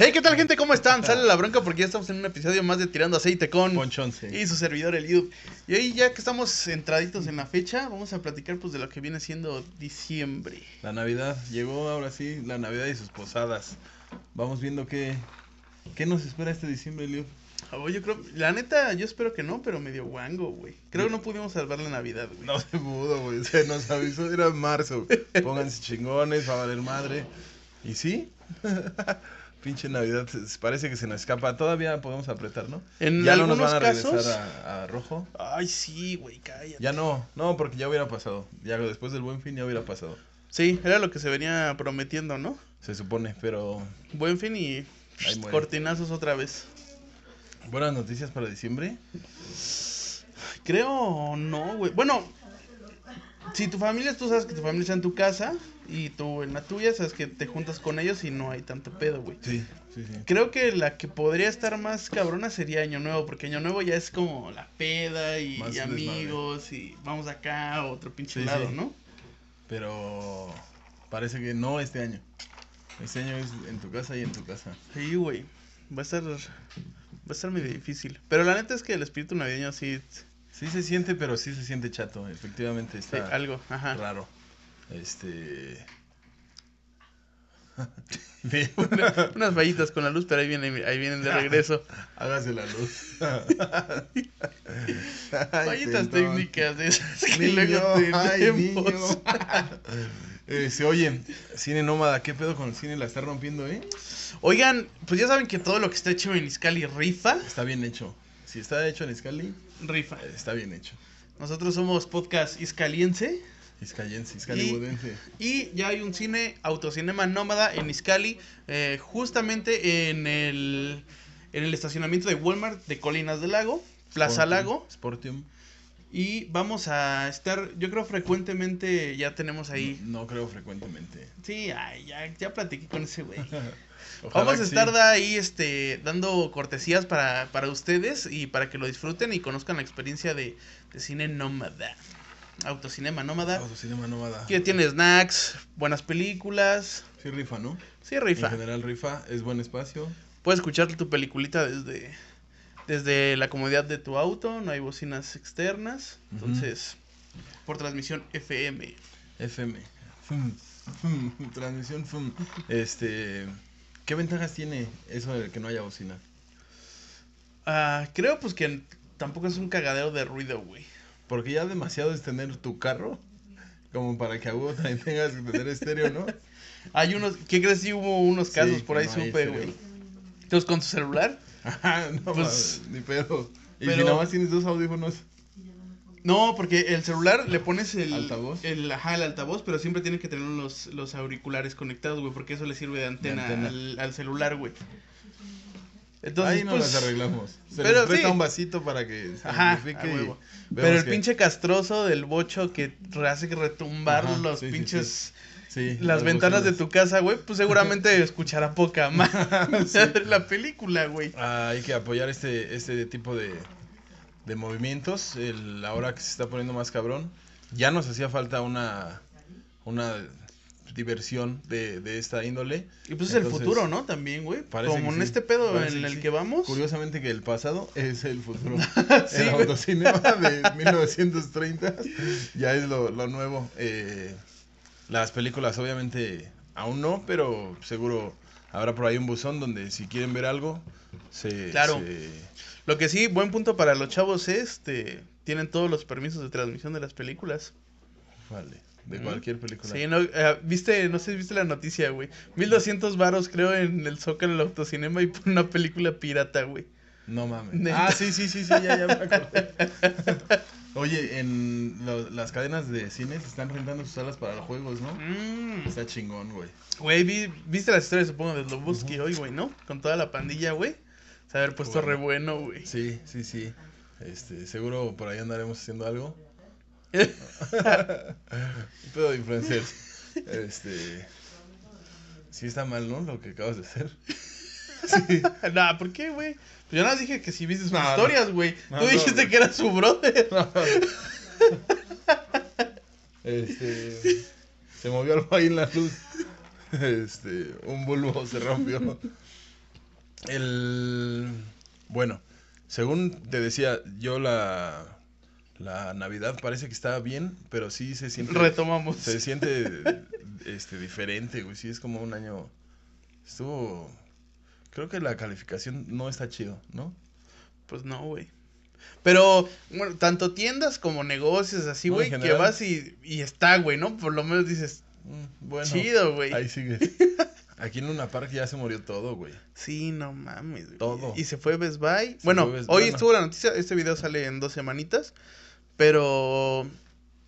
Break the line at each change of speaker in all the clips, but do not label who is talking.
Hey, ¿qué tal, gente? ¿Cómo están? Sale la bronca porque ya estamos en un episodio más de Tirando Aceite con
Ponchonce.
y su servidor, el Eliud. Y hoy, ya que estamos entraditos en la fecha, vamos a platicar pues de lo que viene siendo diciembre.
La Navidad, llegó ahora sí, la Navidad y sus posadas. Vamos viendo qué, qué nos espera este diciembre, Eliud.
Ah, Yo creo, la neta, yo espero que no, pero medio guango, güey. Creo que no pudimos salvar la Navidad, güey.
No se pudo, güey. Se nos avisó, era marzo. Pónganse chingones, va a valer madre. ¿Y sí? Pinche Navidad, parece que se nos escapa. Todavía podemos apretar, ¿no?
En
ya no nos van a regresar
casos-
a, a rojo.
Ay, sí, güey, cállate.
Ya no, no, porque ya hubiera pasado. Ya después del buen fin ya hubiera pasado.
Sí, era lo que se venía prometiendo, ¿no?
Se supone, pero
Buen fin y cortinazos otra vez.
buenas noticias para diciembre.
Creo no, güey. Bueno, si tu familia, tú sabes que tu familia está en tu casa y tú en la tuya, sabes que te juntas con ellos y no hay tanto pedo, güey.
Sí, sí, sí.
Creo que la que podría estar más cabrona sería Año Nuevo, porque Año Nuevo ya es como la peda y, amigos y vamos acá a otro pinche
Sí,
lado,
sí.
¿no?
Pero parece que no este año. Este año es en tu casa y en tu casa.
Sí, güey. Va a estar va a estar medio difícil, pero la neta es que el espíritu navideño sí,
Sí se siente, pero sí se siente chato. Efectivamente
sí, algo, ajá.
raro. Este.
Una- unas vallitas con la luz, pero ahí vienen, ahí vienen de regreso.
Hágase la luz.
Vallitas técnicas de esas que
Niño,
luego
ay,
tenemos.
niño. Eh, se oye, cine nómada, ¿qué pedo con el cine? La está rompiendo, ¿eh?
Oigan, pues ya saben que todo lo que está hecho en Iscali rifa.
Está bien hecho. Si está hecho en Iscali,
Rifa.
está bien hecho.
Nosotros somos podcast iscaliense.
Iscayense, iscalibudense.
Y ya hay un cine, autocinema nómada en Iscali, eh, justamente en el, en el estacionamiento de Walmart de Colinas del Lago, Plaza
Sportium,
Lago.
Sportium.
Y vamos a estar, yo creo frecuentemente ya tenemos ahí.
No creo frecuentemente.
Sí, ay, ya, ya platiqué con ese güey. Vamos a estar
sí.
ahí este, dando cortesías para, para ustedes y para que lo disfruten y conozcan la experiencia de, de cine nómada. Autocinema nómada.
Autocinema nómada.
Que tiene snacks, buenas películas.
Sí, rifa, ¿no?
Sí, rifa.
En general rifa, es buen espacio.
Puedes escuchar tu peliculita desde, desde la comodidad de tu auto, no hay bocinas externas. Entonces, por transmisión FM.
FM. Fum, fum, Transmisión FUM. Este. ¿Qué ventajas tiene eso de que no haya bocina?
Ah, creo pues que tampoco es un cagadero de ruido, güey.
Porque ya demasiado es tener tu carro. Como para que a huevo también tengas que tener estéreo, ¿no?
Hay unos, ¿qué crees si hubo unos casos
Sí,
por ahí
no
supe, güey? Entonces con tu celular.
Ajá, no
Pues,
ni pedo. Y
pero-
si nada más tienes dos audífonos.
No, porque el celular le pones el
¿Altavoz?
El, ajá, el altavoz, pero siempre tiene que tener los, los auriculares conectados, güey, porque eso le sirve de antena,
antena.
Al, al celular, güey. Entonces,
Ahí no
pues,
las arreglamos. Se
pero
les presta
sí.
un vasito para que se
Ajá,
y
Pero el
que-
pinche castroso del bocho que hace que retumbar
Ajá,
los
sí,
pinches
Sí,
las ventanas de tu casa, güey, pues seguramente escuchará poca más la película, güey.
Ah, hay que apoyar este, este tipo de, de movimientos. El, ahora que se está poniendo más cabrón, ya nos hacía falta una, una diversión de, de esta índole.
Y pues es el futuro, ¿no? También, güey. Como en
sí.
este pedo
Parece
en
que
el
sí.
que vamos.
Curiosamente que el pasado es el futuro.
Sí,
el
güey.
autocinema de 1930 ya es lo, lo nuevo. Eh, las películas obviamente aún no, pero seguro habrá por ahí un buzón donde si quieren ver algo, se...
Claro.
se-
Lo que sí, buen punto para los chavos es, este, tienen todos los permisos de transmisión de las películas.
Vale, de
Mm.
cualquier película.
Sí, no, eh, viste, no sé si viste la noticia, güey. 1200 varos creo en el Zócalo del autocinema y por una película pirata, güey.
No mames.
Neta.
Ah, sí, sí, sí, sí, ya, ya me acordé. Oye, en lo- las cadenas de cines están rentando sus salas para los juegos, ¿no?
Mm.
Está chingón, güey.
Güey, vi- viste las historias, supongo, de Sloboski hoy, güey, ¿no? Con toda la pandilla, güey. Se haber puesto
Bueno.
re bueno, güey.
Sí, sí, sí. Este, seguro por ahí andaremos haciendo algo. Un pedo de influencers. Este. Sí está mal, ¿no? Lo que acabas de hacer. Sí.
nah, ¿por qué, güey? Pues yo nada más dije que si viste sus historias, güey.
No,
Tú
no,
dijiste que era su brother.
Este. Se movió algo ahí en la luz. Este. Un bulbo se rompió. El. Bueno, según te decía, yo la. La Navidad parece que está bien, pero sí se siente.
Retomamos.
Se siente este, diferente, güey. Sí, es como un año. Estuvo. Creo que la calificación no está chido, ¿no?
Pues no, güey. Pero, bueno, tanto tiendas como negocios así, güey, que vas y, y está, güey, ¿no? Por lo menos dices,
Mm, Bueno.
chido, güey.
Ahí sigue. Aquí en Luna Park ya se murió todo, güey.
Sí, no mames. güey.
Todo.
Y se fue Best Buy. bueno,
Best-
hoy
bueno.
estuvo la noticia, este video sale en dos semanitas, pero,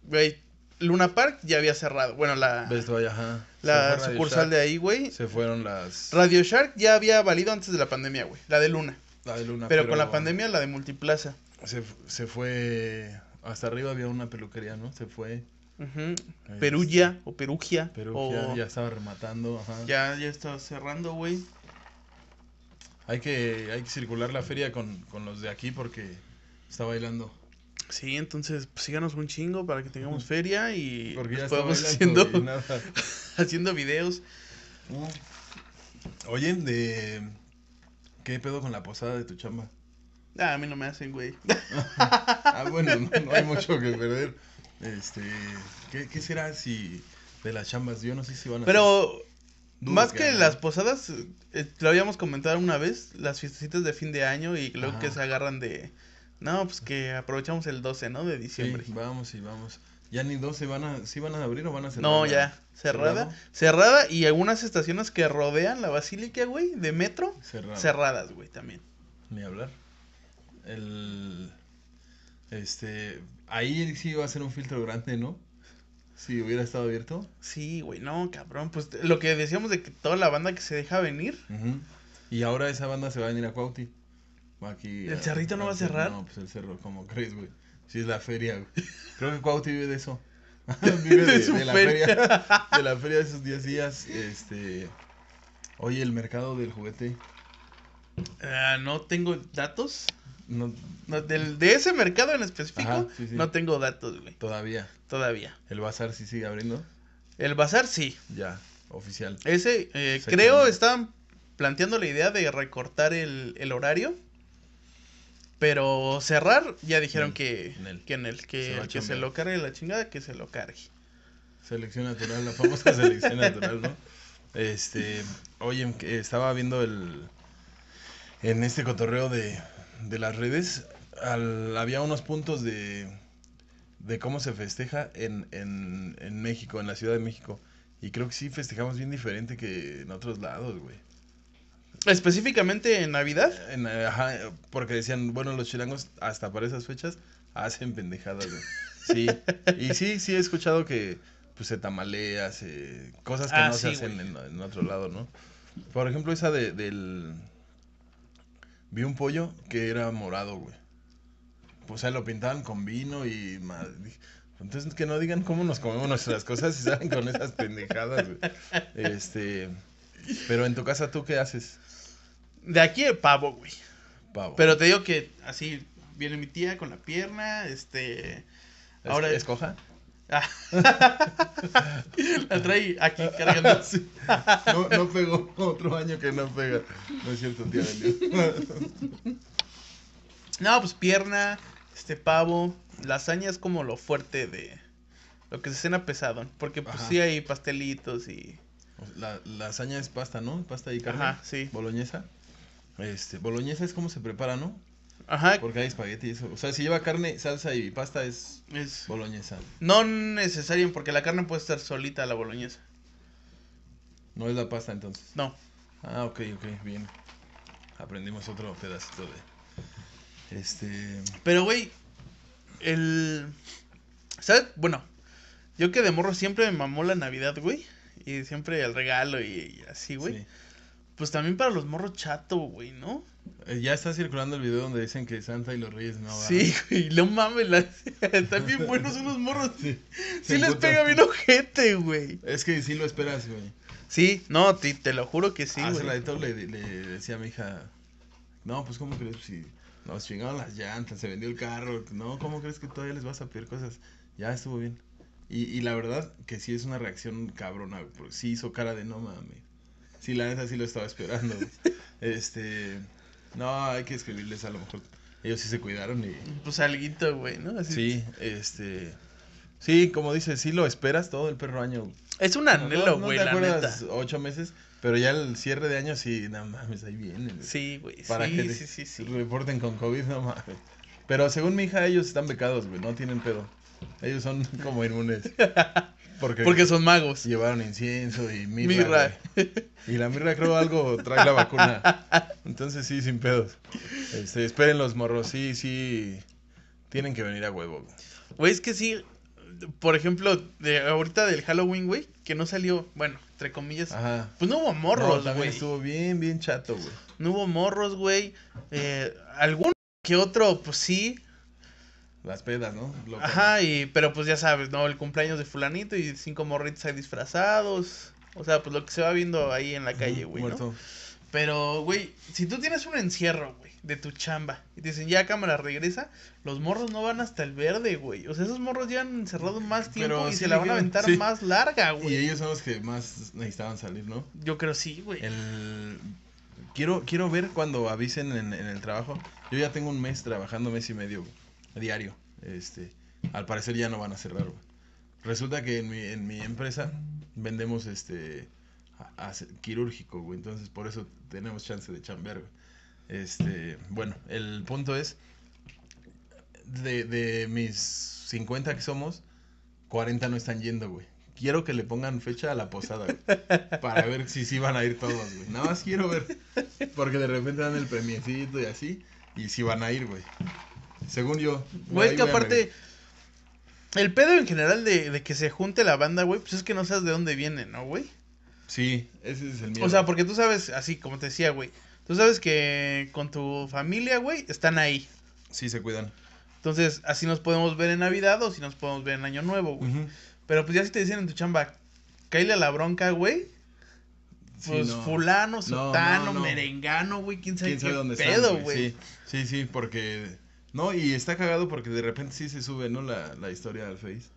güey, Luna Park ya había cerrado. Bueno, la,
Best Buy, ajá.
la sucursal de ahí, güey.
Se fueron las.
Radio Shark ya había valido antes de la pandemia, güey. La de Luna.
la de Luna,
pero, con la pandemia, la de Multiplaza.
Se, se fue. Hasta arriba había una peluquería, ¿no? Se fue.
Ujú. Perugia o Perugia.
Perugia
o-
ya estaba rematando, ajá.
Ya, ya está cerrando, güey.
Hay que, hay que circular la feria con, con los de aquí porque está bailando.
Sí, entonces pues, síganos un chingo para que tengamos feria y
Porque ya
pues, podamos haciendo, haciendo videos.
Oye, de. ¿Qué pedo con la posada de tu chamba?
Ah, a mí no me hacen, güey.
Ah, bueno, no, no hay mucho que perder. Este. ¿Qué, qué será si. de las chambas? Yo no sé si van a.
Pero más
que
las posadas, eh, lo habíamos comentado una vez, las fiestecitas de fin de año y luego
Ajá.
que se agarran de... No, pues que aprovechamos el 12, ¿no? De
Sí,
diciembre.
vamos y vamos. Ya ni dos se van a. ¿Sí van a abrir o van a cerrar?
no, ya, cerrada.
¿Cerrado?
Cerrada y algunas estaciones que rodean la basílica, güey, de metro,
Cerrado.
cerradas, güey, también.
Ni hablar. El. Este. Ahí sí iba a ser un filtro grande, ¿no? Si hubiera estado abierto.
Sí, güey, no, cabrón. Pues lo que decíamos de que toda la banda que se deja venir.
Y ahora esa banda se va a venir a Cuauti. Aquí.
¿El Cerrito no va a cerrar?
No, pues el cerro, como crees, güey. Sí, es la feria, güey. Creo que Cuauti vive de eso. vive de,
De
la
feria.
feria. De la feria de esos 10 días. Este. Oye, el mercado del juguete.
Ah, no tengo datos.
No,
No, del, de ese mercado en específico,
Ajá, sí, sí.
no tengo datos, güey.
todavía.
Todavía.
El bazar sí sigue abriendo.
El bazar sí.
Ya, oficial.
Ese, eh, creo, estaban planteando la idea de recortar el, el horario. Pero cerrar, ya dijeron
Nel,
que,
nel.
que en el
Se
que,
a
el que se lo cargue la chingada, que se lo cargue.
Selección natural, la famosa selección natural, ¿no? Este, oye, que estaba viendo el en este cotorreo de, de las redes, al- había unos puntos de, de cómo se festeja en, en, en México, en la Ciudad de México. Y creo que sí festejamos bien diferente que en otros lados, güey.
Específicamente en Navidad.
En, eh, ajá, porque decían, bueno, los chilangos hasta para esas fechas hacen pendejadas, güey. Sí, y sí, sí he escuchado que pues se tamalea, se, cosas que
Ah,
no se hacen en, en otro lado, ¿no? Por ejemplo, esa de, del... Vi un pollo que era morado, güey. O sea, lo pintaban con vino y... ma- dije, Entonces, que no digan cómo nos comemos nuestras cosas y salen con esas pendejadas, güey. Este... Pero en tu casa, ¿tú qué haces?
De aquí el pavo, güey.
Pavo.
Pero te digo que así viene mi tía con la pierna, este...
¿Es-
ahora-
¿Escoja?
Ah. la trae aquí cargando.
No, no pegó otro año que no pega. No es cierto, tía.
No, pues pierna, este pavo, lasaña es como lo fuerte de lo que se cena pesado, porque pues
Ajá.
sí hay pastelitos y
La lasaña es pasta, ¿no? Pasta y carne.
Ajá, sí.
Boloñesa. Este, boloñesa es como se prepara, ¿no?
ajá,
Porque hay espagueti y eso. O sea, si lleva carne, salsa y pasta es
es
boloñesa.
no necesario porque la carne puede estar solita la boloñesa.
No es la pasta entonces.
No.
Ah, ok, ok, bien. Aprendimos otro pedacito de. Este.
Pero güey, el ¿sabes? Bueno, yo que de morro siempre me mamó la Navidad, güey, y siempre el regalo y, y así, güey.
sí.
Pues también para los morros chato, güey, ¿no?
Eh, ya está circulando el video donde dicen que Santa y los Reyes no van.
Sí, güey, no mames, la... están bien buenos unos morros.
Sí.
Les pega bien ojete, güey.
Es que sí lo esperas, güey.
Sí, no, te, te lo juro que sí,
Hace
güey.
ratito le, le decía a mi hija, no, pues ¿cómo crees si nos chingaron las llantas, se vendió el carro? No, ¿cómo crees que todavía les vas a pedir cosas? Ya estuvo bien. Y, y la verdad que sí es una reacción cabrona, porque sí hizo cara de no mames. Sí, la neta sí lo estaba esperando. Este. No, hay que escribirles a lo mejor. Ellos sí se cuidaron y.
Pues alguito, güey, ¿no? Así-
Sí, este. Sí, como dices, sí lo esperas todo el perro año.
Es un anhelo,
no
güey, la neta.
ocho meses, pero ya el cierre de año sí, no mames, ahí viene. güey.
Sí, güey.
Para
sí,
que
sí, sí,
reporten con COVID, no mames. Pero según mi hija, ellos están becados, güey, no tienen pedo. Ellos son como inmunes. Porque,
Porque son magos.
llevaron incienso y mirra.
Mirra.
Y la mirra creo algo trae la vacuna. Entonces sí, sin pedos. Este, esperen los morros, sí, sí. Tienen que venir a huevo. güey.
Es que sí. Por ejemplo, de ahorita del Halloween, güey, que no salió, bueno, entre comillas.
Ajá.
Pues no hubo
No,
morros,
también
güey.
estuvo bien, bien chato, güey.
No hubo morros, güey. Eh, algún que otro, pues sí.
Las pedas, ¿no?
Ajá, y, pero pues ya sabes, ¿no? El cumpleaños de fulanito y cinco morritos ahí disfrazados. O sea, pues lo que se va viendo ahí en la calle, güey, ¿no?
Muerto.
Pero, güey, si tú tienes un encierro, güey, de tu chamba, y te dicen, ya cámara, regresa, los morros no van hasta el verde, güey. O sea, esos morros llevan encerrados más tiempo
Pero
y
sí
se la van a aventar
sí.
más larga,
Y
güey.
ellos son los que más necesitaban salir, ¿no?
Yo creo sí, güey.
El... Quiero, quiero ver cuando avisen en, en el trabajo. Yo ya tengo un mes trabajando, mes y medio, güey, diario. Este, al parecer ya no van a cerrar. Resulta que en mi, en mi empresa vendemos este quirúrgico, güey. Entonces por eso tenemos chance de chambear. Este, bueno, el punto es de, mis 50 que somos, 40 no están yendo, güey. Quiero que le pongan fecha a la posada. Para ver si sí van a ir todos, güey. Nada más quiero ver. Porque de repente dan el premiecito y así. Y sí van a ir, güey. Según yo.
Güey, es que aparte, el pedo en general de, de que se junte la banda, güey, pues es que no sabes de dónde viene, ¿no, güey?
Sí, ese es el miedo.
O sea, porque tú sabes, así como te decía, güey, tú sabes que con tu familia, güey, están ahí.
Sí, se cuidan.
Entonces, así nos podemos ver en Navidad o si nos podemos ver en Año Nuevo, güey. Pero pues ya si te dicen en tu chamba, cáile a la bronca, güey.
Sí,
Pues
no.
fulano,
No,
sutano,
no, no.
merengano, güey, quién sabe
¿Quién sabe
qué
dónde
pedo, güey.
Sí, sí, sí, porque... No, y está cagado porque de repente sí se sube, ¿no? La, la historia al Face.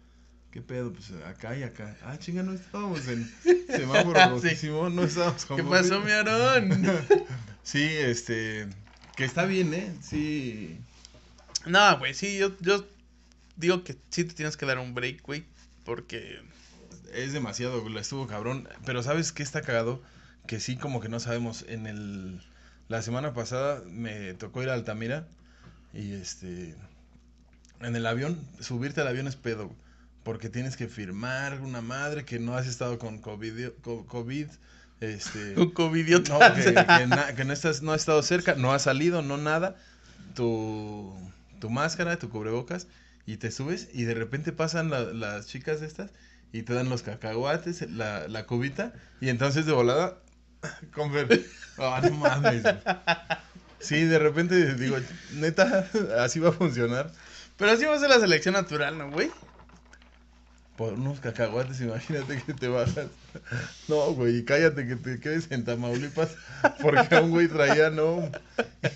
¿Qué pedo? Pues acá y acá. Ah, chinga, no estábamos en semáforo
Sí.
no estábamos con
¿Qué pasó, mi Aarón?
Sí, este... Que está bien, ¿eh? Sí.
no, güey, sí, yo, yo digo que sí te tienes que dar un break, güey, porque...
Es demasiado, güey, estuvo cabrón. Pero ¿sabes qué está cagado? Que sí, como que no sabemos. En el... La semana pasada me tocó ir a Altamira y este... En el avión, subirte al avión es pedo, porque tienes que firmar una madre que no has estado con COVID, co- COVID este...
Un covidiota.
No, que, que na- que no, estás, no has estado cerca, no has salido, no nada. Tu, tu máscara, tu cubrebocas, y te subes y de repente pasan la- las chicas estas y te dan los cacahuates, la, la cubita, y entonces de volada, con ver, ah, no mames. Sí, de repente digo, neta, así va a funcionar.
Pero así va a ser la selección natural, ¿no, güey?
Por unos cacahuates, imagínate que te bajas. No, güey, cállate que te quedes en Tamaulipas. Porque un güey traía, no.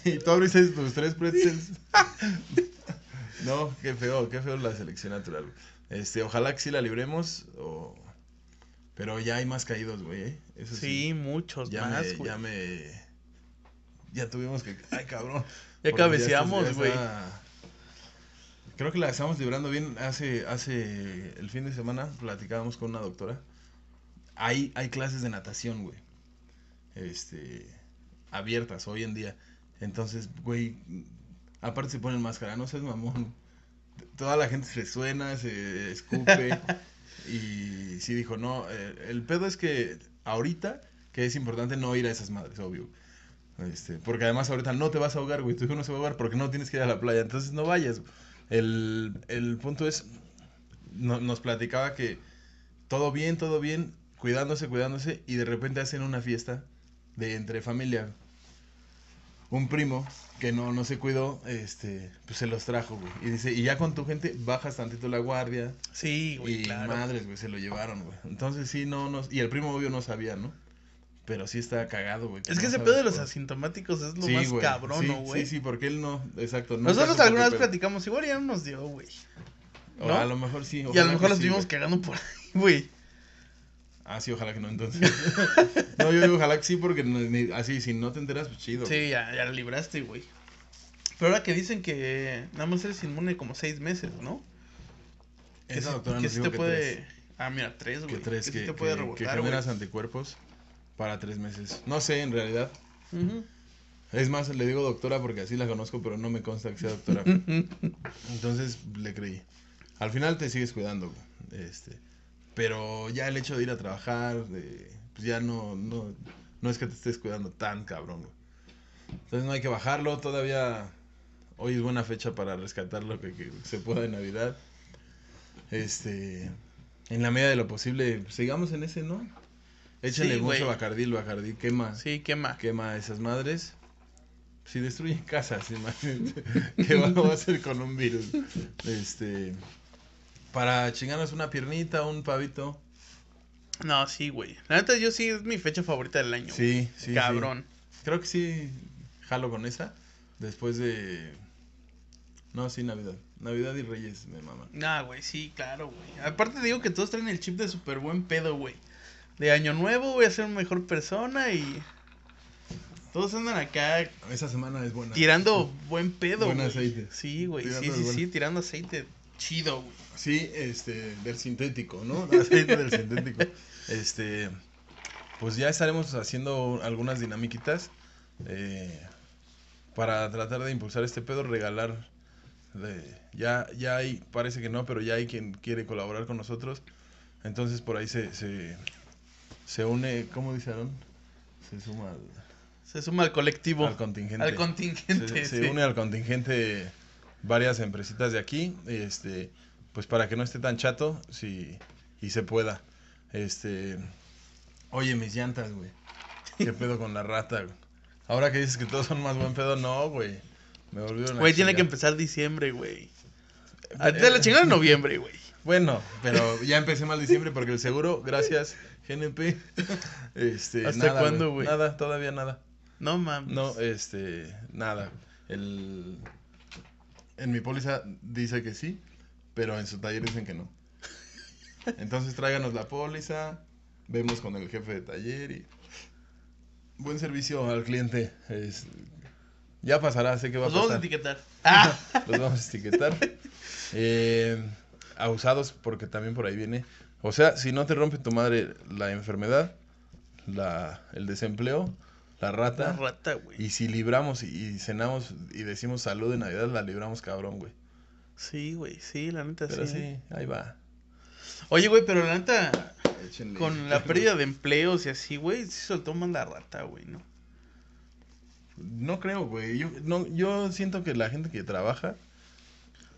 Y tú abriste tus tres pretzels. No, qué feo, qué feo la selección natural. güey. Este, ojalá que sí la libremos. o- Pero ya hay más caídos, güey. ¿eh? Eso
Sí,
sí.
muchos
Ya
más,
me,
güey.
ya me. Ya tuvimos que. Ay, cabrón.
Ya cabeceamos, güey.
Creo que la estamos librando bien. Hace, hace el fin de semana platicábamos con una doctora. Hay, hay clases de natación, güey. Este. Abiertas hoy en día. Entonces, güey. Aparte se ponen máscara, no seas mamón. Toda la gente se suena, se escupe. y sí dijo, no. eh, el pedo es que ahorita, que es importante no ir a esas madres, obvio. Este, porque además ahorita no te vas a ahogar, güey. Tu hijo no se va a ahogar porque no tienes que ir a la playa. Entonces no vayas. El, el punto es, no- nos platicaba que todo bien, todo bien, cuidándose, cuidándose, y de repente hacen una fiesta de entre familia. Un primo que no, no se cuidó, este, pues se los trajo, güey. Y dice, y ya con tu gente bajas tantito la guardia.
Sí, güey,
y
claro.
madres, güey, se lo llevaron, güey. Entonces sí, no, no, y el primo obvio no sabía, ¿no? Pero sí está cagado, güey. que
Es que
no
ese pedo de los asintomáticos es lo
Sí,
más cabrón,
Sí,
¿no, güey?
Sí, sí, porque él no, exacto.
Nosotros alguna vez
pedo.
platicamos, igual ya no nos dio, güey.
A lo mejor sí.
Y a lo mejor
que
los estuvimos cagando por ahí, güey.
Ah, sí, ojalá que no, entonces. no, yo digo ojalá que sí, porque ni- así, si no te enteras, pues chido.
Sí, ya, ya la libraste, güey. Pero ahora que dicen que nada más eres inmune como seis meses, ¿no? Que
Esa doctora
que
nos
sí
dijo
te
que
puede...
tres.
Ah, mira, tres, güey.
Que tres,
sí
que,
te puede
que- que generas anticuerpos para tres meses. No sé, en realidad. Es más, le digo doctora porque así la conozco, pero no me consta que sea doctora. Entonces le creí. Al final te sigues cuidando, este, pero ya el hecho de ir a trabajar, de, pues ya no, no, no es que te estés cuidando tan cabrón, güey. Entonces no hay que bajarlo, todavía hoy es buena fecha para rescatar lo que, que se pueda de Navidad. Este, en la medida de lo posible, sigamos en ese, ¿no?
Sí, güey.
mucho Bacardí, el Bacardí quema
Sí, quema.
quema a esas madres. Si destruyen casas, imagínate. ¿Qué vamos a hacer con un virus? Este. Para chingarnos una piernita, un pavito.
No, sí, güey. La neta, yo sí es mi fecha favorita del año. güey.
Sí, sí.
Cabrón.
sí. Creo que sí. Jalo con esa. Después de. No, sí, Navidad. Navidad y Reyes me maman.
Nah, güey, sí, claro, güey. Aparte digo que todos traen el chip de súper buen pedo, güey. De año nuevo voy a ser una mejor persona y... Todos andan acá
Esa semana es buena.
tirando buen pedo,
Buen aceite.
Sí, güey, sí, sí,
buen-
sí, tirando aceite chido, güey.
Sí, este, del sintético, ¿no? Aceite del sintético. Este, pues ya estaremos haciendo algunas dinamiquitas eh, para tratar de impulsar este pedo, regalar. de- ya, ya hay, parece que no, pero ya hay quien quiere colaborar con nosotros. Entonces por ahí se, se, se une, ¿cómo dice Aaron? Se suma al,
Se suma al colectivo.
al contingente.
Al contingente,
Se, une al contingente varias empresitas de aquí, este, pues para que no esté tan chato, si, y se pueda. Este, oye, mis llantas, güey. ¿Qué pedo con la rata, güey? Ahora que dices que todos son más buen pedo, no, güey. Me volvieron
Güey, tiene que empezar diciembre, güey. Te la chingaron en noviembre, güey.
Bueno, pero ya empecé mal diciembre porque el seguro, gracias, GNP. Este,
¿Hasta
nada,
cuándo, güey?
Nada, todavía nada.
No mames.
No, este, nada. El, en mi póliza dice que sí, pero en su taller dicen que no. Entonces tráiganos la póliza, vemos con el jefe de taller y buen servicio al cliente. Es, ya pasará, sé que va
Los
a
vamos a
pasar.
etiquetar.
Los vamos a etiquetar. Eh, abusados porque también por ahí viene. O sea, si no te rompe tu madre la enfermedad, la, el desempleo, la rata.
La rata, güey.
Y si libramos y, y cenamos y decimos salud de Navidad, la libramos cabrón, güey.
Sí, güey, sí, la neta
Pero
sí.
sí, ahí va.
Oye, güey, pero la neta,
Échenle.
con la pérdida de empleos y así, güey, sí soltó más la rata, güey, ¿no?
No creo, güey. Yo, no, yo siento que la gente que trabaja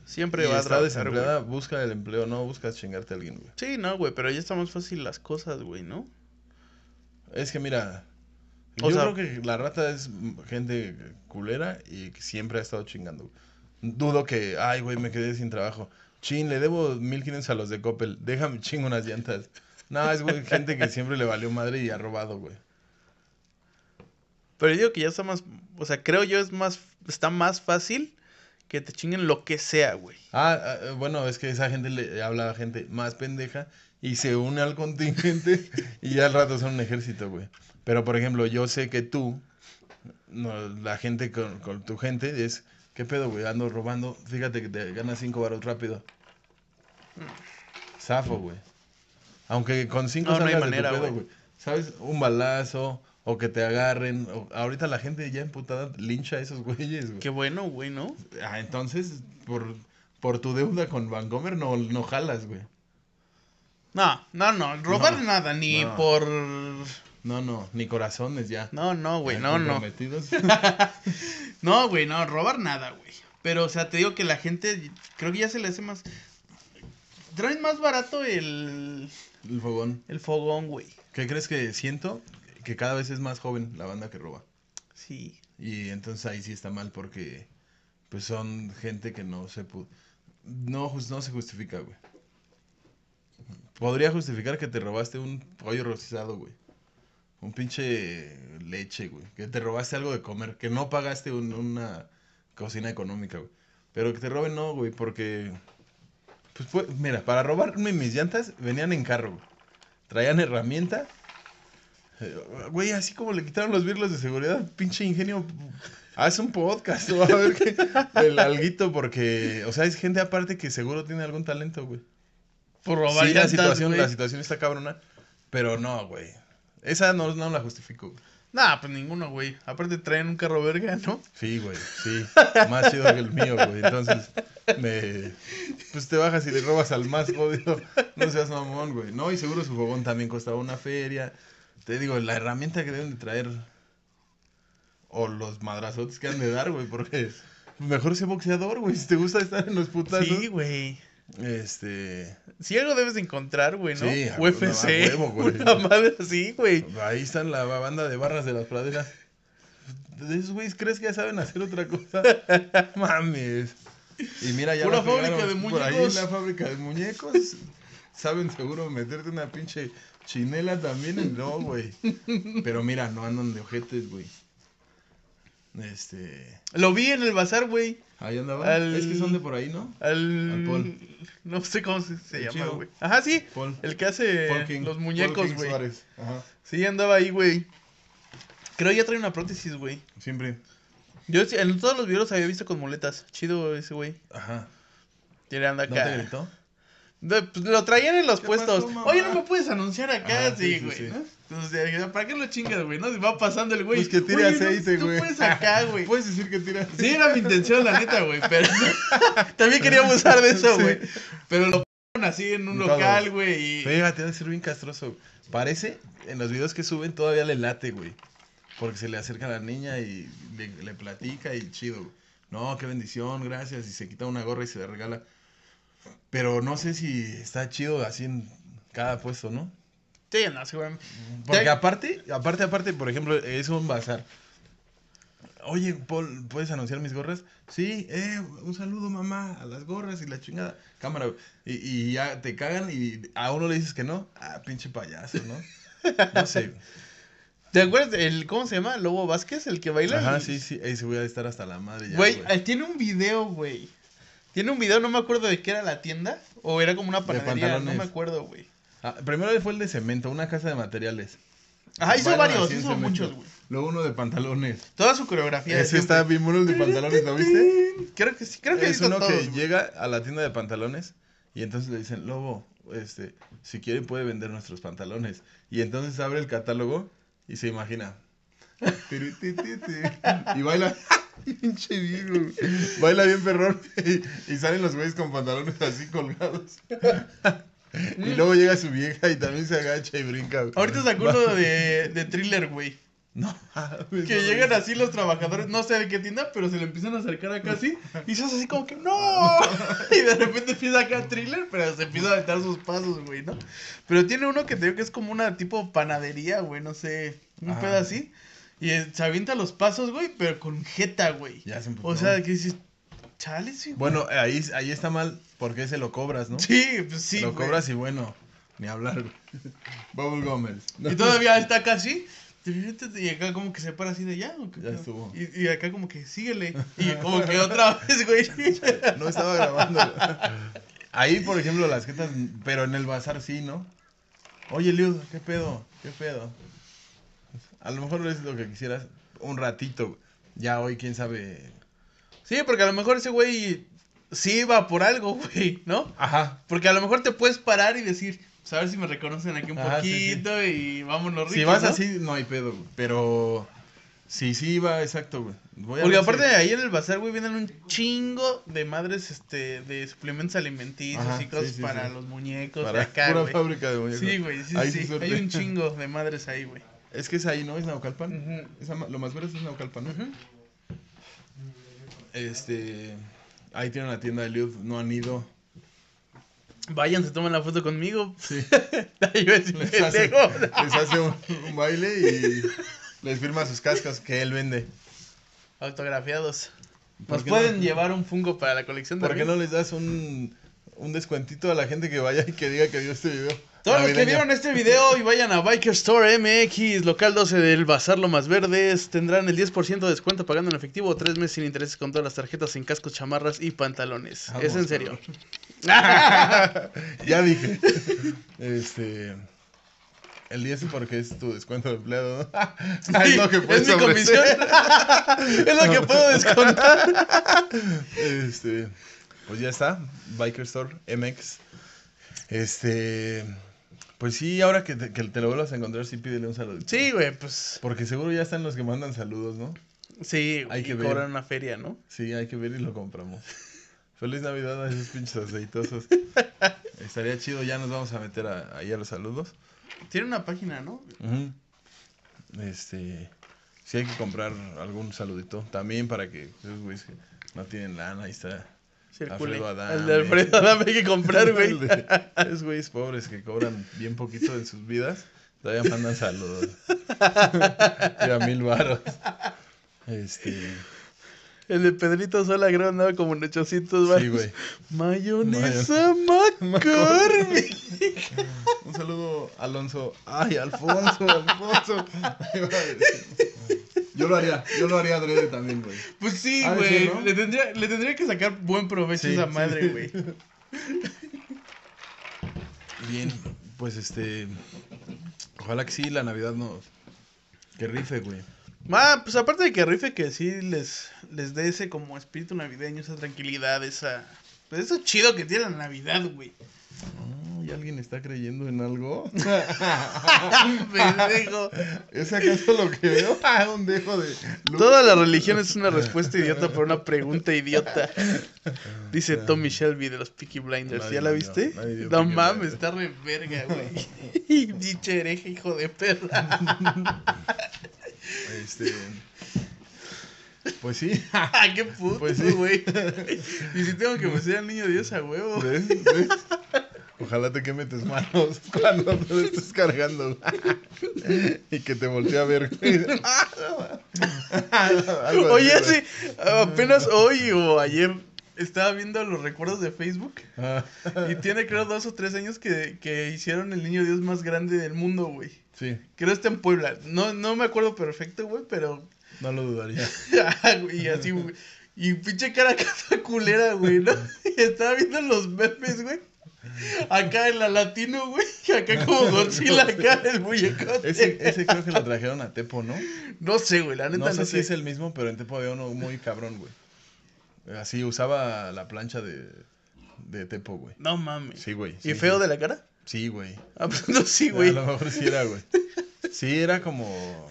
Siempre
y
va a
está
trabajar,
desempleada
güey.
busca el empleo, no buscas chingarte a alguien, güey.
Sí, no, güey, pero ya está más fácil las cosas, güey, ¿no?
Es que mira,
O
yo
sea-
creo que la rata es gente culera y que siempre ha estado chingando. güey. Dudo que, ay, güey, me quedé sin trabajo. Chin, le debo 1500 a los de Coppel. Déjame chingo unas llantas. No, es güey, gente que siempre le valió madre y ha robado, güey.
Pero yo digo que ya está más, o sea, creo yo es más, está más fácil que te chinguen lo que sea, güey.
Ah, ah, bueno, es que esa gente le habla a gente más pendeja y se une al contingente y ya al rato son un ejército, güey. Pero, por ejemplo, yo sé que tú, no, la gente con, con tu gente es, ¿qué pedo, güey? Ando robando, fíjate que te ganas cinco baros rápido. Zafo, güey. Aunque con cinco
No, no hay manera, güey.
¿Sabes? Un balazo o que te agarren. o- ahorita la gente ya emputada lincha a esos güeyes, güey.
Qué bueno, güey, ¿no?
Ah, entonces, por, por tu deuda con Vancomer no, no jalas, güey.
No, no, no, robar
No,
nada, ni
no.
por...
No, no, ni corazones ya.
No, no, güey, no, no. No, güey, no, robar nada, güey. Pero, o sea, te digo que la gente, creo que ya se le hace más... Traen más barato el,
El fogón.
el fogón, güey.
¿Qué crees que siento? Que cada vez es más joven la banda que roba.
Sí.
Y entonces ahí sí está mal porque pues son gente que no se pu- no, no se justifica, güey. Podría justificar que te robaste un pollo rostizado, güey. Un pinche leche, güey. Que te robaste algo de comer. Que no pagaste un- una cocina económica, güey. Pero que te roben no, güey, porque... Pues, fue- mira, para robarme mis llantas venían en carro, güey. traían herramienta. Eh, Güey, así como le quitaron los virlos de seguridad, pinche ingenio. Haz un podcast, a ver qué. El alguito, porque. O sea, es gente aparte que seguro tiene algún talento, güey.
Por robar
Sí, la situación,
güey.
la situación está cabrona. Pero no, güey. Esa no, no la justifico. güey.
Nah, pues ninguno, güey. Aparte traen un carro verga, ¿no?
Sí, güey, sí. Más chido que el mío, güey. Entonces, me... pues te bajas y le robas al más jodido. No seas mamón, güey. No, y seguro su fogón también costaba una feria. Te digo, la herramienta que deben de traer. O los madrazotes que han de dar, güey. Porque mejor ser boxeador, güey. Si te gusta estar en los putazos.
Sí, güey.
Este.
Sí, algo debes de encontrar, güey, ¿no?
Sí,
UFC.
no, a huevo, güey.
Una madre así, güey.
Ahí están la banda de barras de las praderas. ¿De esos güeyes crees que ya saben hacer otra cosa? Mames. Y mira, ya pegaron.
fábrica de
Por ahí
muñecos.
la fábrica de muñecos. Saben seguro meterte una pinche chinela también. No, güey. Pero mira, no andan de ojetes, güey. Este.
Lo vi en el bazar, güey.
Ahí andaban.
Al-
Es que son de por ahí, ¿no?
Al...
Al Paul.
No sé cómo se, se llama, güey. Ajá, sí.
Paul.
El que hace
King.
los muñecos, güey.
Ajá.
Sí, andaba ahí, güey. Creo ya trae una prótesis, güey.
Siempre.
Yo en todos los videos había visto con muletas. Chido ese güey.
Ajá.
Y anda
¿No
acá.
te gritó?
De- pues, lo traían en los
¿Qué
puestos.
pasó?
Oye, no me puedes anunciar acá,
Ajá, sí,
güey.
sí.
¿no? Entonces, ¿para qué lo chingas, güey? No, se va pasando el güey.
Pues que tire
Oye, no,
aceite,
tú
güey.
puedes acá, güey.
Puedes decir que tira
Sí, era mi intención, la neta, güey. Pero también quería abusar de eso,
Sí.
güey. Pero lo ponen así en un
todos.
local, güey. Y...
Fíjate, debe ser bien castroso. Parece, en los videos que suben todavía le late, güey. Porque se le acerca a la niña y le, le platica y chido, güey. No, qué bendición, gracias. Y se quita una gorra y se la regala. Pero no sé si está chido así en cada puesto, ¿no?
Sí, no, seguramente.
Porque aparte, aparte, aparte, por ejemplo, es un bazar. Oye, Paul, ¿puedes anunciar mis gorras? Sí, eh, un saludo, mamá, a las gorras y la chingada. Cámara, y, y ya te cagan y a uno le dices que no. Ah, pinche payaso, ¿no? No sé.
¿Te acuerdas del, cómo se llama? Lobo Vázquez, el que baila.
Ajá,
Y-
sí, sí. Ese voy a estar hasta la madre ya.
Güey,
güey.
eh, tiene un video, güey. Tiene un video, no me acuerdo de qué era la tienda. O era como una
De
panadería, no me acuerdo, güey.
Ah, primero fue el de cemento, una casa de materiales.
Ajá, hizo
Bailan
varios,
en
hizo
cemento.
muchos, güey.
Luego uno de pantalones.
Toda su coreografía.
Ese está bien bueno el de pantalones, ¿lo viste?
Creo que sí, creo que
es
hizo
uno
todos,
que
güey.
llega a la tienda de pantalones y entonces le dicen, Lobo, este, si quiere puede vender nuestros pantalones. Y entonces abre el catálogo y se imagina. Tiri, ti, ti, ti. Y baila. Pinche viejo. Baila bien perrón. Y, y salen los güeyes con pantalones así colgados. Y luego llega su vieja y también se agacha y brinca. güey.
Ahorita sacó uno de, de thriller, güey.
No.
Que llegan así los trabajadores, no sé de qué tienda, pero se le empiezan a acercar acá así. Y se hace así como que ¡No! Y de repente empieza acá thriller, pero se empieza a aventar sus pasos, güey, ¿no? Pero tiene uno que te digo que es como una tipo panadería, güey, no sé, un
Ajá.
pedo así. Y eh, se avienta los pasos, güey, pero con jeta, güey.
Ya se emputó.
O sea, que dices, chale, sí. güey".
Bueno, ahí, ahí está mal porque se lo cobras, ¿no?
Sí, pues sí.
lo
güey.
cobras y bueno, ni hablar. Bubble Gomers.
Y todavía está acá así. Y acá como que se para así de ya. ¿o qué
Ya
pedo?"
estuvo.
Y, y acá como que síguele. Y como que otra vez, güey.
No estaba grabando. Ahí, por ejemplo, las jetas, pero en el bazar sí, ¿no? Oye, Liud, ¿qué pedo? ¿Qué pedo? A lo mejor es lo que quisieras un ratito. Ya hoy, quién sabe.
Sí, porque a lo mejor ese güey sí va por algo, güey, ¿no?
Ajá.
Porque a lo mejor te puedes parar y decir, pues a ver si me reconocen aquí un
Ajá, sí, sí.
poquito y vámonos ricos,
Si vas
¿no?
así, no hay pedo, güey. Pero sí, sí va, exacto, güey. Voy a
Porque aparte
si-
de ahí en el bazar, güey, vienen un chingo de madres, este, de suplementos alimenticios
Ajá,
y cosas
sí, sí,
para
sí.
los muñecos de
para
acá,
pura
güey.
fábrica de muñecos.
Sí, güey, sí,
Ahí
sí. Hay un chingo de madres ahí, güey.
Es que es ahí, ¿no? Es Naucalpan. Ma- lo más verde es Naucalpan, ¿no? Este. Ahí tienen la tienda de Liud, no han ido.
Vayan, se toman la foto conmigo.
Sí.
Decir,
Les hace, les hace un, un baile y les firma sus cascos que él vende.
Autografiados.
¿Por
Nos pueden
no?
llevar un fungo para la colección
¿Por qué no les das un, un descuentito a la gente que vaya y que diga que vio este video?
Todos los que vieron este video y vayan a Biker Store MX, local 12 del Bazar Lomas Verdes, tendrán el 10% de descuento pagando en efectivo tres meses sin intereses con todas las tarjetas en cascos, chamarras y pantalones.
Vamos,
es en serio.
Ya dije. Este. El 10 es porque es tu descuento de empleado. ¿no? Es lo que puedes
es mi comisión. es lo que puedo descontar.
Este, pues ya está, Biker Store MX. Este, pues sí, ahora que te, que te lo vuelvas a encontrar, sí pídele un saludo.
Sí, güey, pues.
Porque seguro ya están los que mandan saludos, ¿no?
Sí,
Hay que ver.
cobran una feria, ¿no?
Sí, hay que ver y lo compramos. Feliz Navidad a esos pinches aceitosos. Estaría chido, ya nos vamos a meter a- ahí a los saludos.
Tiene una página, ¿no?
Ujú. Este, sí hay que comprar algún saludito. También para que esos güeyes que no tienen lana, ahí está.
Circule.
Alfredo Adame.
El de Alfredo Adame hay que comprar, güey.
De- Esos güeyes pobres que cobran bien poquito en sus vidas, todavía mandan saludos. Mira, mil varos. Este,
El de Pedrito Sola creo andaba como en 800 baros.
sí, güey.
Mayonesa McCormick.
Un saludo, Alonso. Ay, Alfonso, Alfonso. Yo lo haría, yo lo haría adrede también, güey.
Pues sí, güey. le, tendría, le tendría que sacar buen provecho a esa madre, güey.
Bien, pues este. Ojalá que sí, la Navidad nos. Que rife, güey.
Ah, pues aparte de que rife que sí les, les dé ese como espíritu navideño, esa tranquilidad, esa... Pues eso chido que tiene la Navidad, güey.
Oh, ¿Y alguien está creyendo en algo?
Pendejo.
¿Es acaso lo que veo? Ah, un dejo de.
Toda la religión es una respuesta idiota para una pregunta idiota. Dice Tommy Shelby de los Peaky Blinders.
Nadie
¿Ya la viste?
vio
No mames, está re verga, güey. Diche hereje, hijo de perra.
Este. Pues sí.
¡Qué puto,
Pues sí.
güey! Y si tengo que meter al niño Dios a huevo.
¿Ves? ¿Ves? Ojalá te queme tus manos cuando te lo estés cargando. y que te voltee a ver.
Oye, sí, apenas hoy o ayer estaba viendo los recuerdos de Facebook
Ah,
y tiene creo dos o tres años que, que hicieron el niño Dios más grande del mundo, güey.
sí,
Creo está en Puebla. No, no me acuerdo perfecto, güey, pero...
no lo dudaría.
Ah, y así, güey. Y pinche cara culera, güey, ¿no? Y estaba viendo los memes, güey. Acá en la latino, güey. Acá como Godzilla, acá el muñecote.
Ese, ese creo que lo trajeron a Tepo, ¿no?
No sé, güey, la neta
No
no,
sé si es el mismo, pero en Tepo había uno muy cabrón, güey. Así usaba la plancha de, de Tepo, güey.
No mames.
Sí, güey.
¿Y feo
sí.
de la cara?
Sí, güey.
Ah, pues no, sí, güey.
A lo mejor sí era, güey. Sí, era como.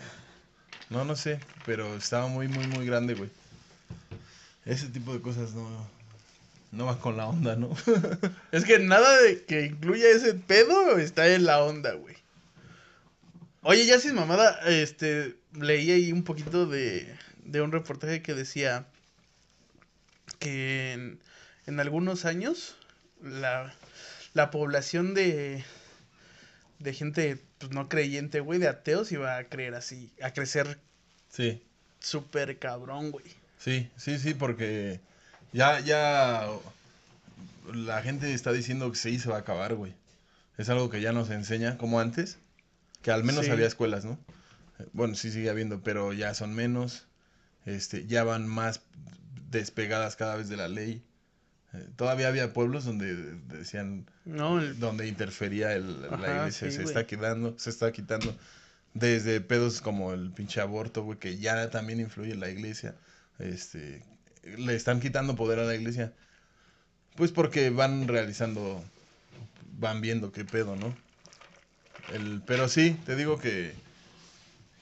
No, no sé, pero estaba muy, muy, muy grande, güey. Ese tipo de cosas no. No va con la onda, ¿no?
Es que nada de que incluya ese pedo está en la onda, güey. Oye, ya sin mamada, este, leí ahí un poquito de, de un reportaje que decía que en, en algunos años la, la población de, de gente pues, no creyente, güey, de ateos iba a creer así, a crecer
Sí,
súper cabrón, güey.
sí, sí, sí, porque ya, ya. La gente está diciendo que sí se va a acabar, güey. Es algo que ya nos enseña, como antes. Que al menos
Sí.
había escuelas, ¿no? Eh, Bueno, sí sigue habiendo, pero ya son menos. Este, ya van más despegadas cada vez de la ley. Eh, todavía había pueblos donde decían
No, el-
donde interfería el, la iglesia,
sí,
se
güey.
está quedando, se está quitando. Desde pedos como el pinche aborto, güey, que ya también influye en la iglesia. Este, le están quitando poder a la iglesia. Pues porque van realizando, van viendo qué pedo, ¿no? El, pero sí, te digo que,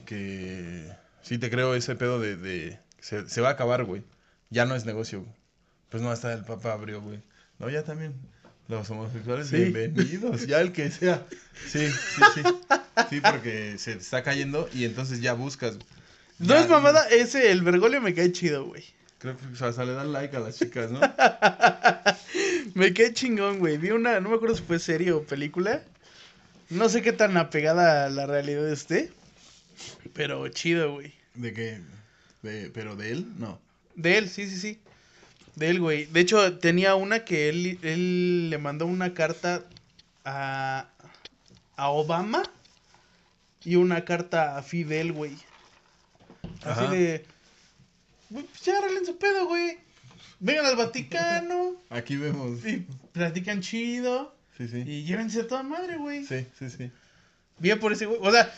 que sí te creo ese pedo de, de se, se va a acabar, güey. Ya no es negocio. güey. Pues no, hasta el Papa abrió, güey. No, ya también. Los homosexuales,
Sí.
bienvenidos, ya el que sea. Sí, sí, sí. Sí, porque se está cayendo y entonces ya buscas.
no
Ya-
es mamada, ese, el Bergoglio me cae chido, güey.
Creo que o sea, le dan like a las chicas, ¿no?
Me quedé chingón, güey. Vi una, no me acuerdo si fue serie o película. No sé qué tan apegada a la realidad esté. Pero chido, güey.
¿De qué? De, ¿Pero de él? No.
De él, sí, sí, sí. De él, güey. De hecho, tenía una que él, él le mandó una carta a, a Obama y una carta a Fidel, güey. Así
Ajá.
de... Pues ya arreglen su pedo, güey. Vengan al Vaticano
Aquí vemos.
y platican chido.
Sí, sí.
Y llévense a toda madre, güey.
Sí, sí, sí.
Bien por ese güey. O sea,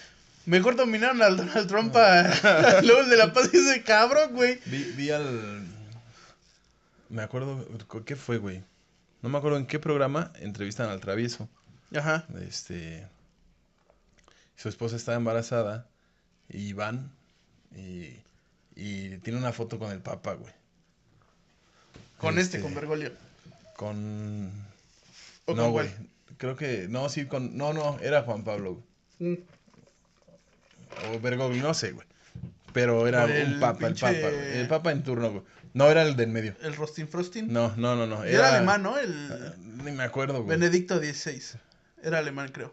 mejor dominaron al Donald Trump a luego de la paz ese cabrón, güey.
Vi, vi al. Me acuerdo. ¿Qué fue, güey? No me acuerdo en qué programa entrevistan al travieso.
Ajá.
Este. Su esposa está embarazada. Y van. Y. Y tiene una foto con el Papa, güey.
Con este,
Este,
con Bergoglio.
Con.
¿O
no,
con
güey. Creo que. No, sí, con. No, no, era Juan Pablo. güey.
Mm.
O Bergoglio, no sé, güey. Pero era
Con
un
el
papa, el papa, güey. El papa en turno, güey. No, era el del medio.
El Rostin Frostin.
No, no, no, no.
Era, alemán, ¿no? El
Ah, Ni me acuerdo, güey.
Benedicto XVI. Era alemán, creo.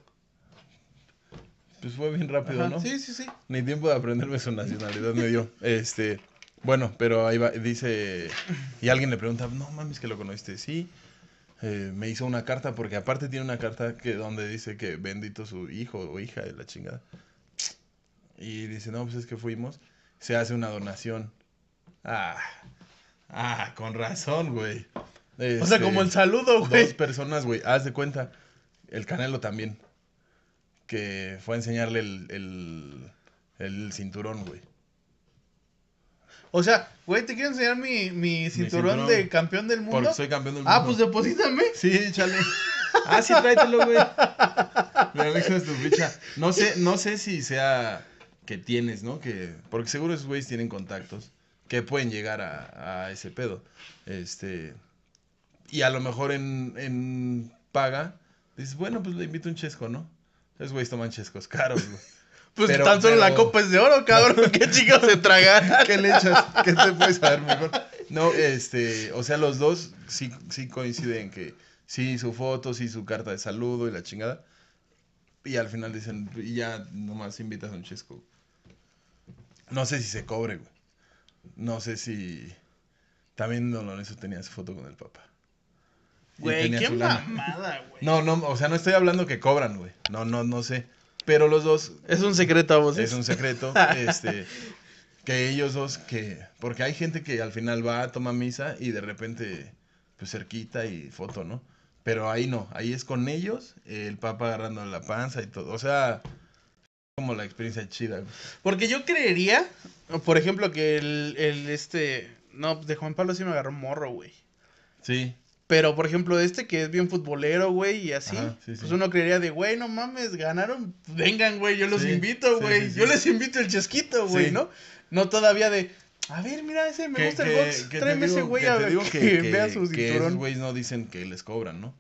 Pues fue bien rápido,
Ajá,
¿no?
Sí, sí, sí.
Ni tiempo de aprenderme su nacionalidad me dio. Este, bueno, pero ahí va, dice, y alguien le pregunta, no mames que lo conociste, sí. Eh, me hizo una carta, porque aparte tiene una carta que donde dice que bendito su hijo o hija de la chingada. Y dice, no, pues es que fuimos, se hace una donación. Ah, ah, con razón, güey.
O sea,
Este,
como el saludo,
Dos
güey.
personas, güey. Haz de cuenta. El Canelo también. Que fue a enseñarle el, el, el cinturón, güey.
O sea, güey, te quiero enseñar mi, mi cinturón,
cinturón.
de campeón del mundo.
Porque soy campeón del mundo.
Ah, pues deposítame.
Sí, chale. Ah, sí, tráetelo, güey. Me anexas tu ficha. No sé, no sé si sea que tienes, ¿no? Que, porque seguro esos güeyes tienen contactos que pueden llegar a, a ese pedo. Este. Y a lo mejor en, en paga, dices, bueno, pues le invito un chesco, ¿no? Esos güeyes toman chescos caros, güey.
Pues
Pero-
tan solo la
pero-
copa es de oro, cabrón. ¿Qué chicos se tragan?
¿Qué le echas? ¿Qué te puedes saber mejor? No, este, o sea, los dos sí, sí coinciden que sí su foto, sí su carta de saludo y la chingada. Y al final dicen, ya nomás invitas a un chesco. No sé si se cobre, güey. No sé si también Don Lorenzo tenía su foto con el papá.
Güey, qué mamada, güey.
No, no, o sea, no estoy hablando que cobran, güey. No, no, no sé. Pero los dos
Es un secreto a vos.
es un secreto, este, que ellos dos, que, porque hay gente que al final va, toma misa y de repente, pues cerquita y foto, ¿no? Pero ahí no, ahí es con ellos, el papa agarrando la panza y todo, o sea, como la experiencia chida. güey.
Porque yo creería, por ejemplo, que el, el este. No, de Juan Pablo sí me agarró morro, güey.
Sí,
Pero, por ejemplo, este que es bien futbolero, güey, y así,
Ajá, sí,
pues
sí.
uno creería de, güey, no mames, ganaron, vengan, güey, yo los
Sí,
invito, güey, yo les invito el chesquito, güey. ¿no? No todavía de, a ver, mira, ese me gusta el box, tráeme ese güey a ver que,
que, que-
vea su
que esos
cinturón.
güeyes no dicen que les cobran, ¿no?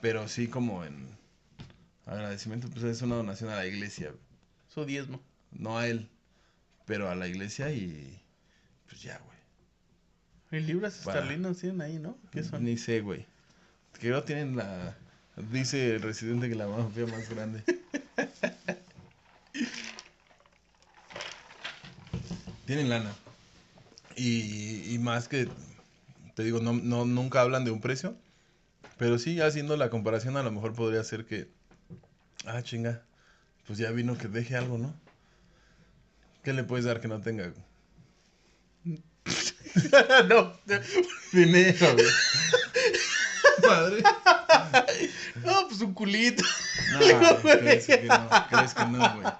Pero sí como en agradecimiento, pues es una donación a la iglesia.
Su diezmo.
no a él, pero a la iglesia y pues ya, güey.
Y libras
Para-
esterlinas tienen ahí, ¿no? ¿Qué son?
Ni sé, güey. Creo tienen la. Dice el residente que la mafia más grande. tienen lana. Y, y más que. Te digo, no, no, nunca hablan de un precio. Pero sí, haciendo la comparación, a lo mejor podría ser que. Ah, chinga. Pues ya vino que deje algo, ¿no? ¿Qué le puedes dar que no tenga?
No,
Dinero, güey. Padre.
no, pues un culito.
No, crees que no, crees que no, güey.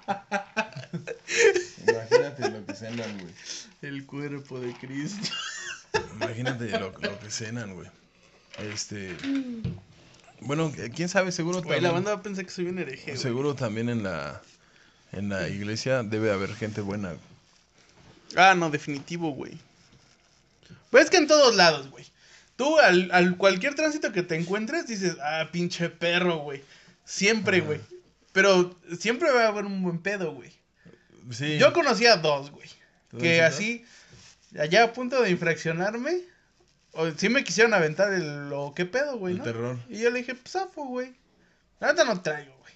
Imagínate lo que cenan, güey.
El cuerpo de Cristo.
Imagínate lo, lo que cenan, güey. Este. Bueno, quién sabe, seguro
Güey, la
también.
banda va a pensar que soy un hereje, güey.
Seguro también en la. En la iglesia debe haber gente buena.
Ah, no, definitivo, güey. Pues es que en todos lados, güey. Tú al, al cualquier tránsito que te encuentres dices, ah, pinche perro, güey. Siempre, güey. Pero siempre va a haber un buen pedo, güey.
Sí.
Yo conocí a dos, güey.
¿Tú
Que así, allá a punto de infraccionarme, o sí me quisieron aventar el lo qué pedo, güey,
El
¿no?
terror.
Y yo le dije, pues zafo, güey. Ahorita no traigo, güey.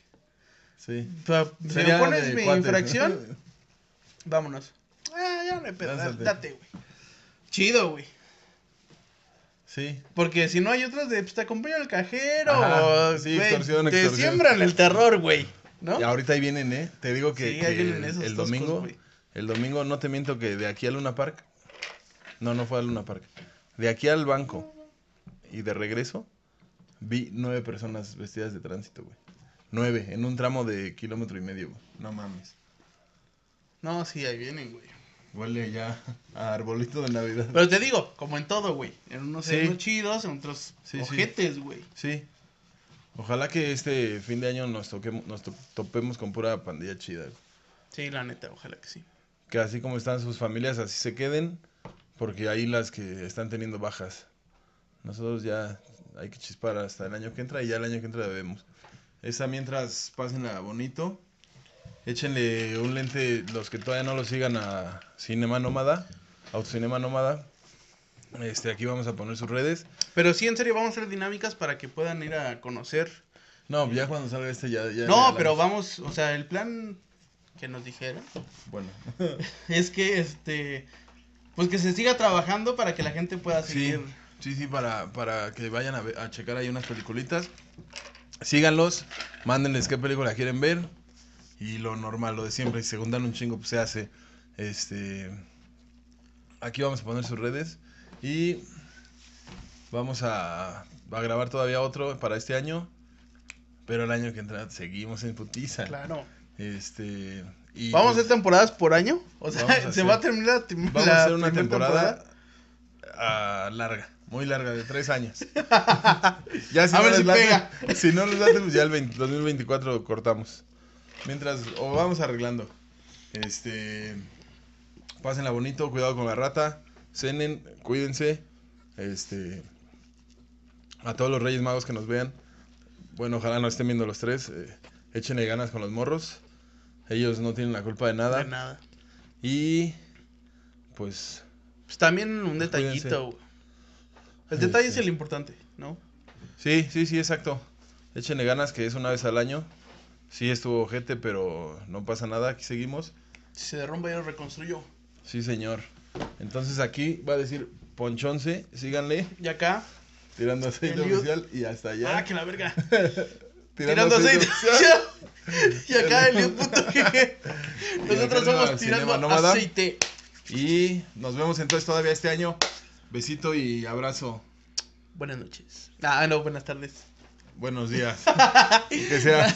Sí.
O sea, si me pones mi
cuates, ¿no?
infracción, vámonos. Ah, ya no hay pedo, date, güey. Chido, güey.
Sí.
Porque si no hay otros de, pues te acompaño al cajero.
Ajá,
o,
sí,
güey,
extorsión,
Te
extorsión.
siembran el terror, güey. ¿No?
Y ahorita ahí vienen, ¿eh? Te digo que,
Sí, ahí
que
vienen
el,
esos
el domingo, el domingo no te miento que de aquí a Luna Park, no, no fue a Luna Park, de aquí al banco y de regreso vi nueve personas vestidas de tránsito, güey. nueve en un tramo de kilómetro y medio. güey. No mames.
No, sí, ahí vienen, güey.
Huele ya a arbolito de Navidad.
Pero te digo, como en todo, güey. En unos
Sí.
hay unos chidos, en otros
Sí,
ojetes, güey.
Sí. Ojalá que este fin de año nos toquemos, nos to- topemos con pura pandilla chida. güey.
Sí, la neta, ojalá que sí.
Que así como están sus familias, así se queden. Porque hay las que están teniendo bajas. Nosotros ya hay que chispar hasta el año que entra y ya el año que entra debemos. Esa mientras pásenla bonito. Échenle un lente, los que todavía no lo sigan a Cinema Nómada, Autocinema Nómada. Este, aquí vamos a poner sus redes.
Pero sí, en serio, vamos a hacer dinámicas para que puedan ir a conocer.
No, ya cuando salga este ya... ya
No, pero vamos, o sea, el plan que nos dijeron
Bueno.
es que, este, pues que se siga trabajando para que la gente pueda
Sí,
seguir.
sí, sí, para, para que vayan a, ver- a checar ahí unas peliculitas. Síganlos, mándenles qué película quieren ver. Y lo normal, lo de siempre, si se juntan un chingo, pues se hace. Este. Aquí vamos a poner sus redes. Y vamos a, a grabar todavía otro para este año. Pero el año que entra seguimos en putiza.
Claro.
Este. Y
¿Vamos a
pues,
hacer temporadas por año? O sea,
a
se
hacer-
va a terminar la,
Vamos a hacer una temporada, larga, muy larga, de tres años. ya si
A
no
ver
les
si
late-
pega.
Si no les late, pues ya el 20 2024 cortamos. Mientras, o vamos arreglando. Este, pásenla bonito, cuidado con la rata, cenen, cuídense. Este, a todos los Reyes Magos que nos vean. Bueno, ojalá no estén viendo los tres. eh, échenle ganas con los morros. Ellos no tienen la culpa de nada.
De nada.
Y pues
Pues también un
Pues
detallito.
cuídense.
El detalle
Este.
es el importante, ¿no?
sí, sí, sí, exacto. Échenle ganas que es una vez al año. Sí estuvo ojete, pero no pasa nada, aquí seguimos.
Si se derrumba, yo lo reconstruyo.
Sí, señor. Entonces aquí va a decir Ponchonce, síganle,
Y acá.
tirando aceite
El
oficial y hasta allá.
Ah, que la verga.
tirando,
Tirando aceite.
oficial.
y acá el punto que Nosotros somos tirando
Cinema
aceite.
Y nos vemos entonces todavía este año. Besito y abrazo.
Buenas noches. Ah, no, buenas tardes.
Buenos días. que.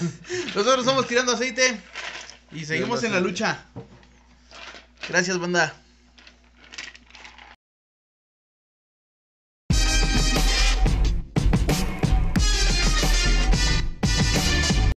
Nosotros somos tirando aceite. Y seguimos en la lucha. Gracias, banda.